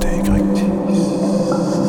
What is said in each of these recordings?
Det er ikke rigtigt.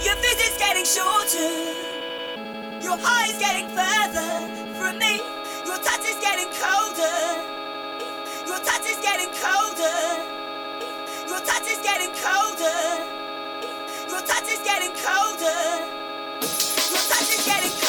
Your vision's getting shorter. Your heart is getting further from me. Your touch is getting colder. Your touch is getting colder. Your touch is getting colder. Your touch is getting colder. Your touch is getting colder.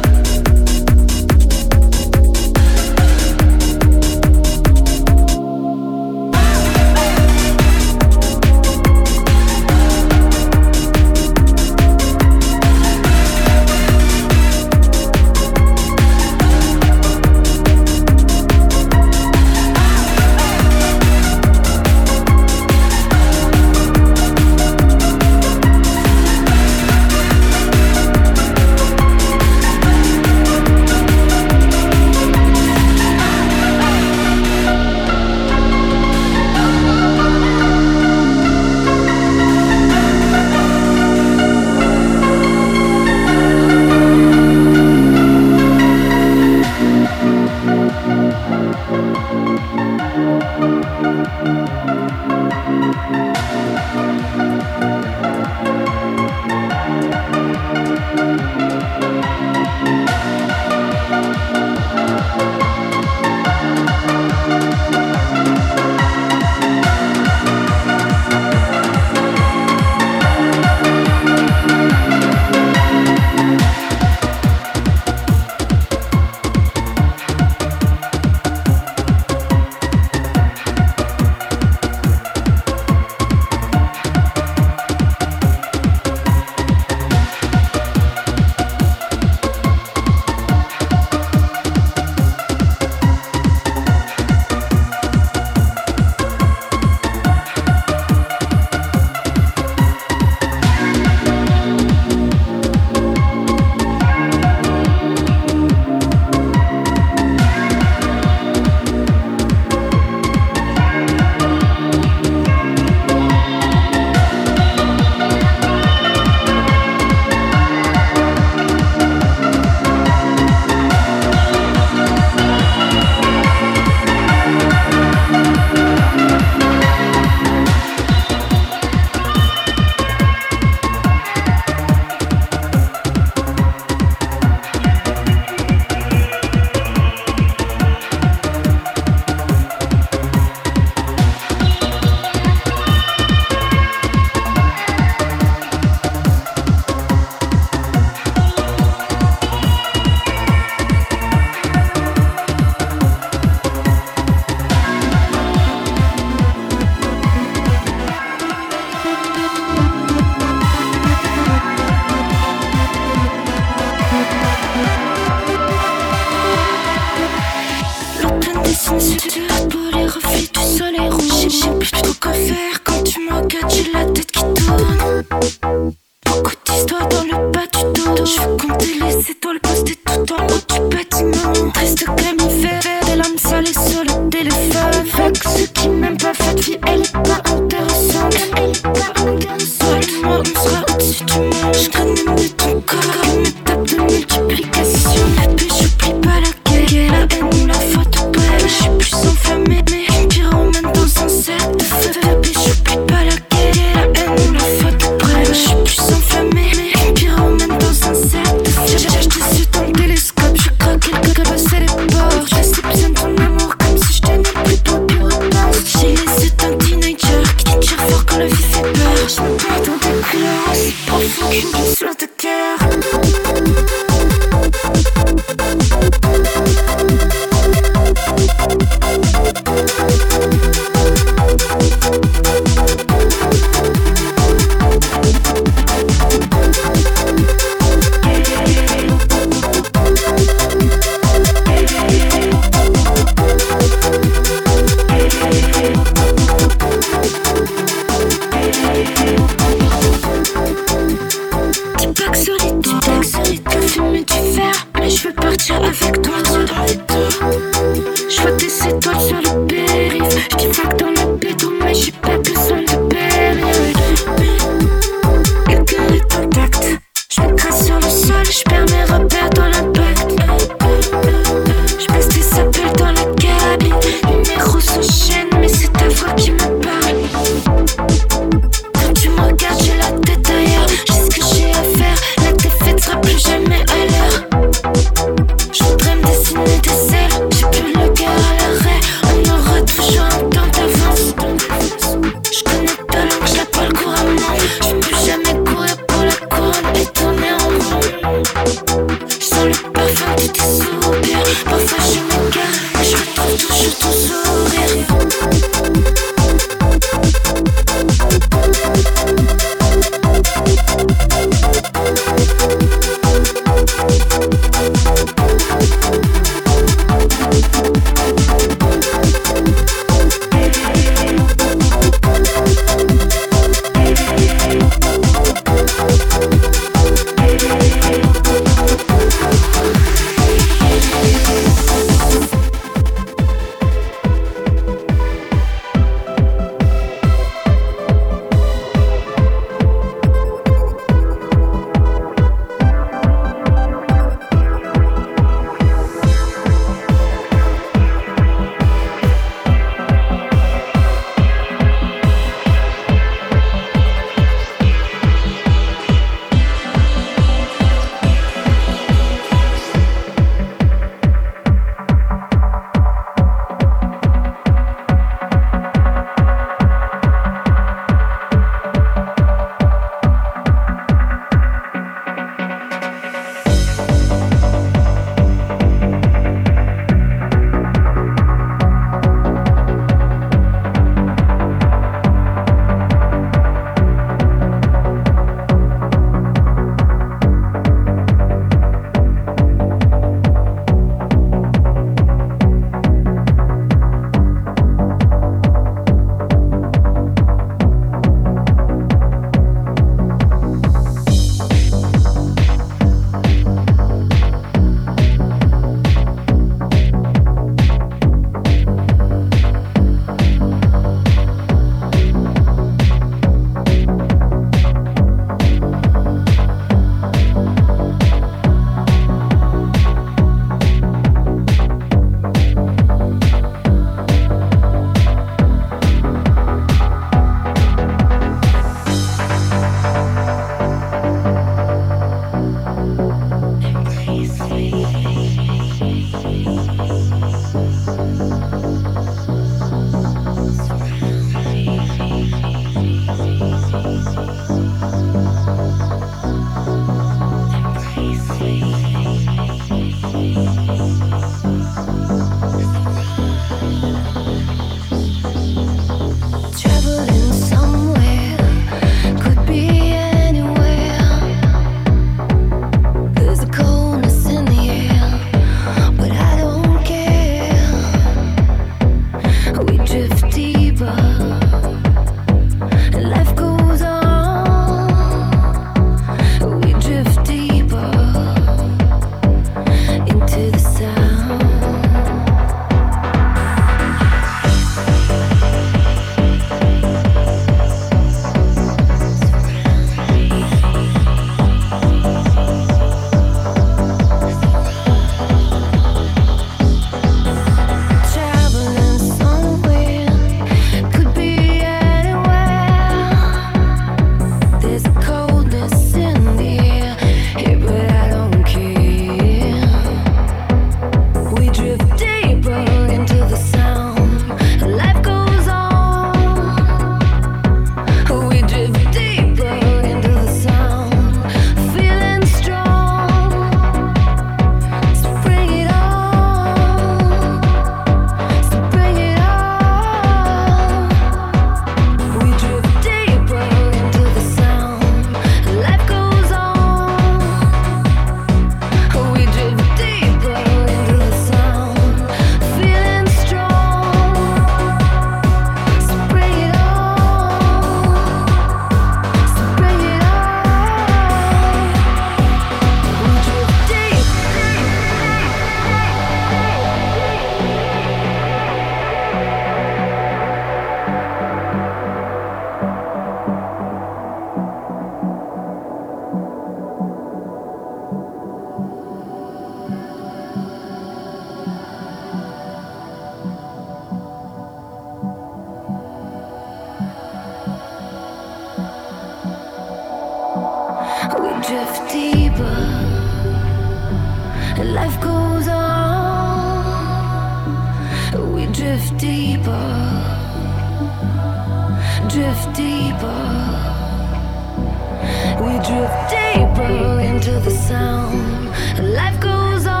drift deeper into the sound. Life goes on.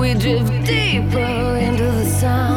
We drift deeper into the sound.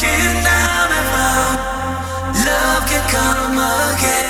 Looking down and round, love can come again.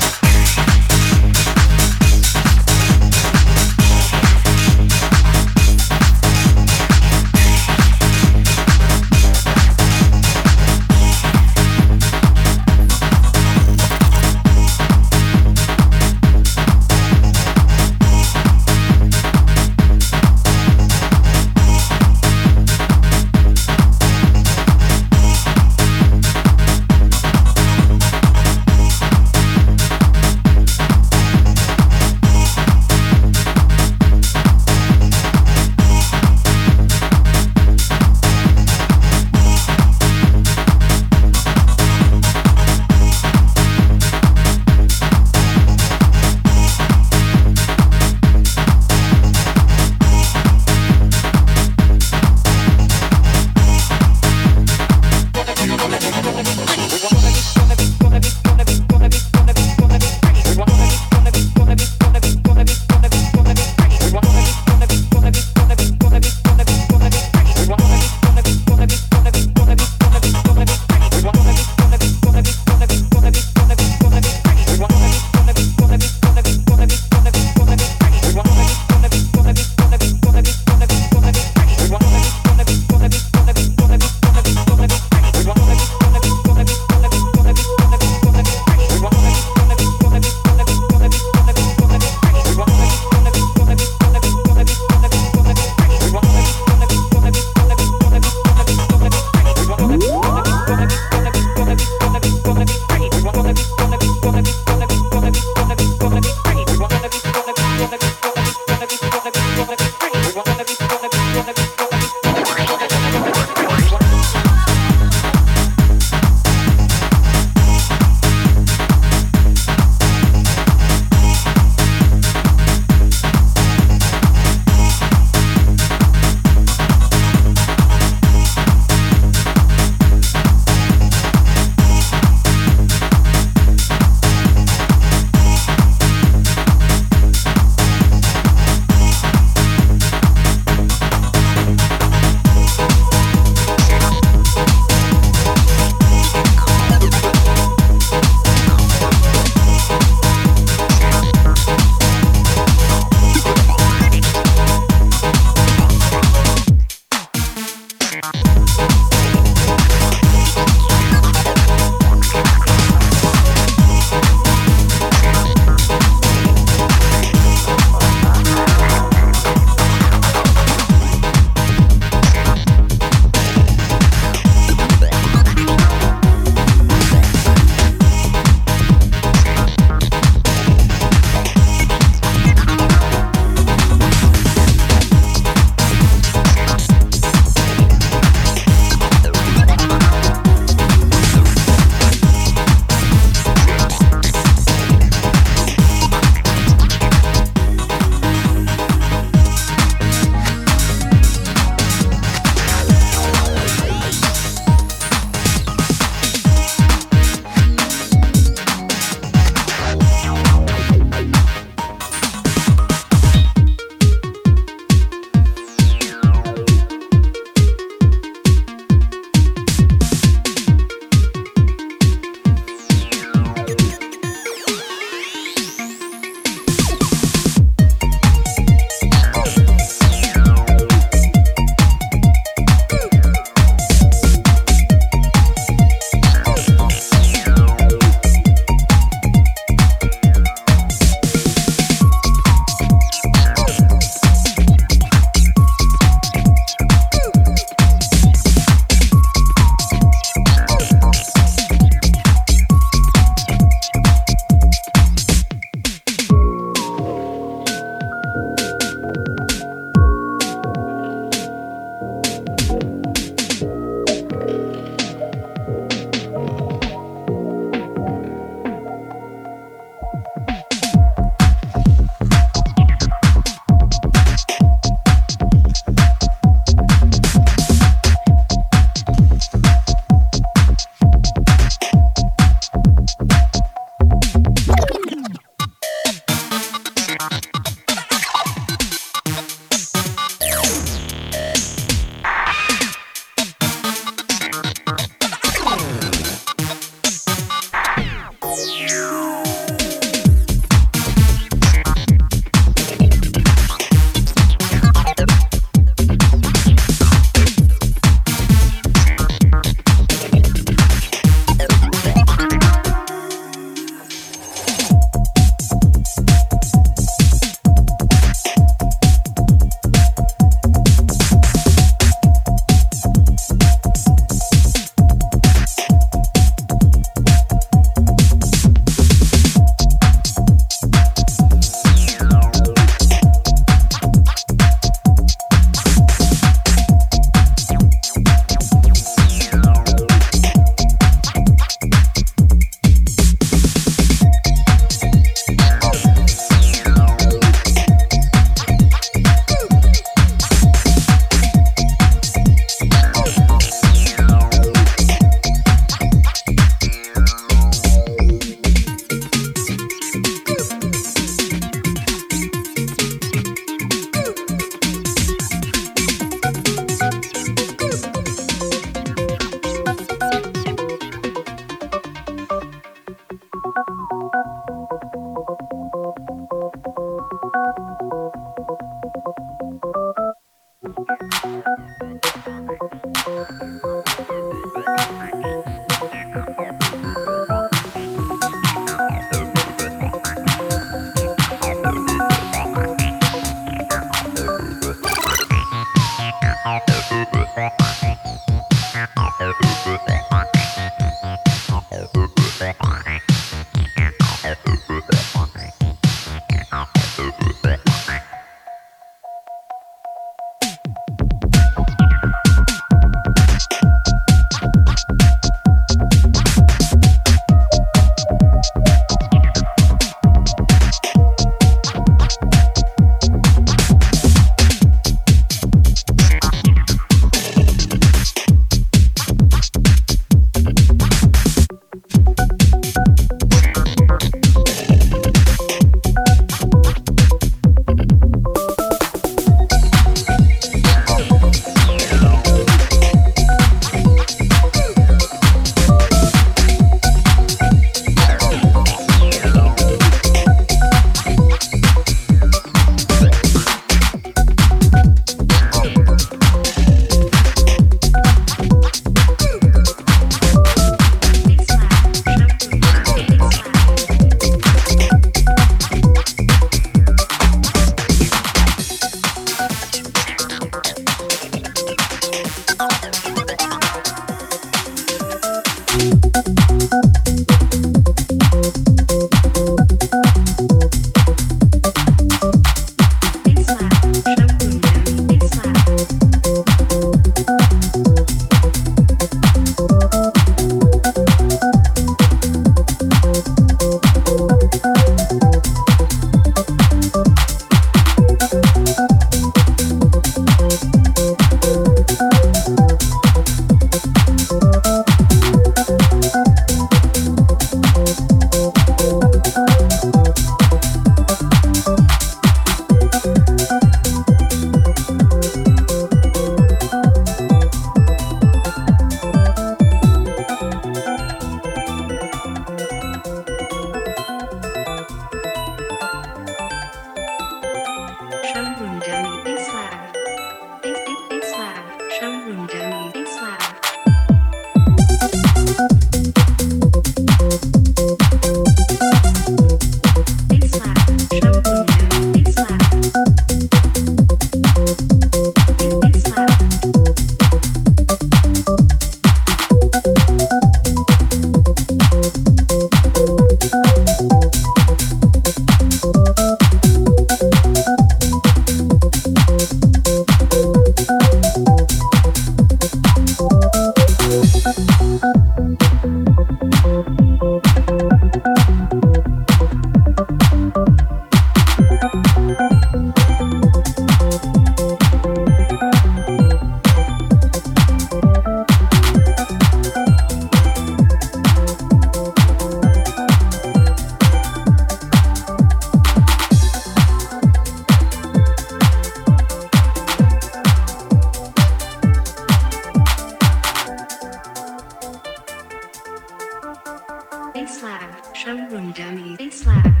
Bass Lab.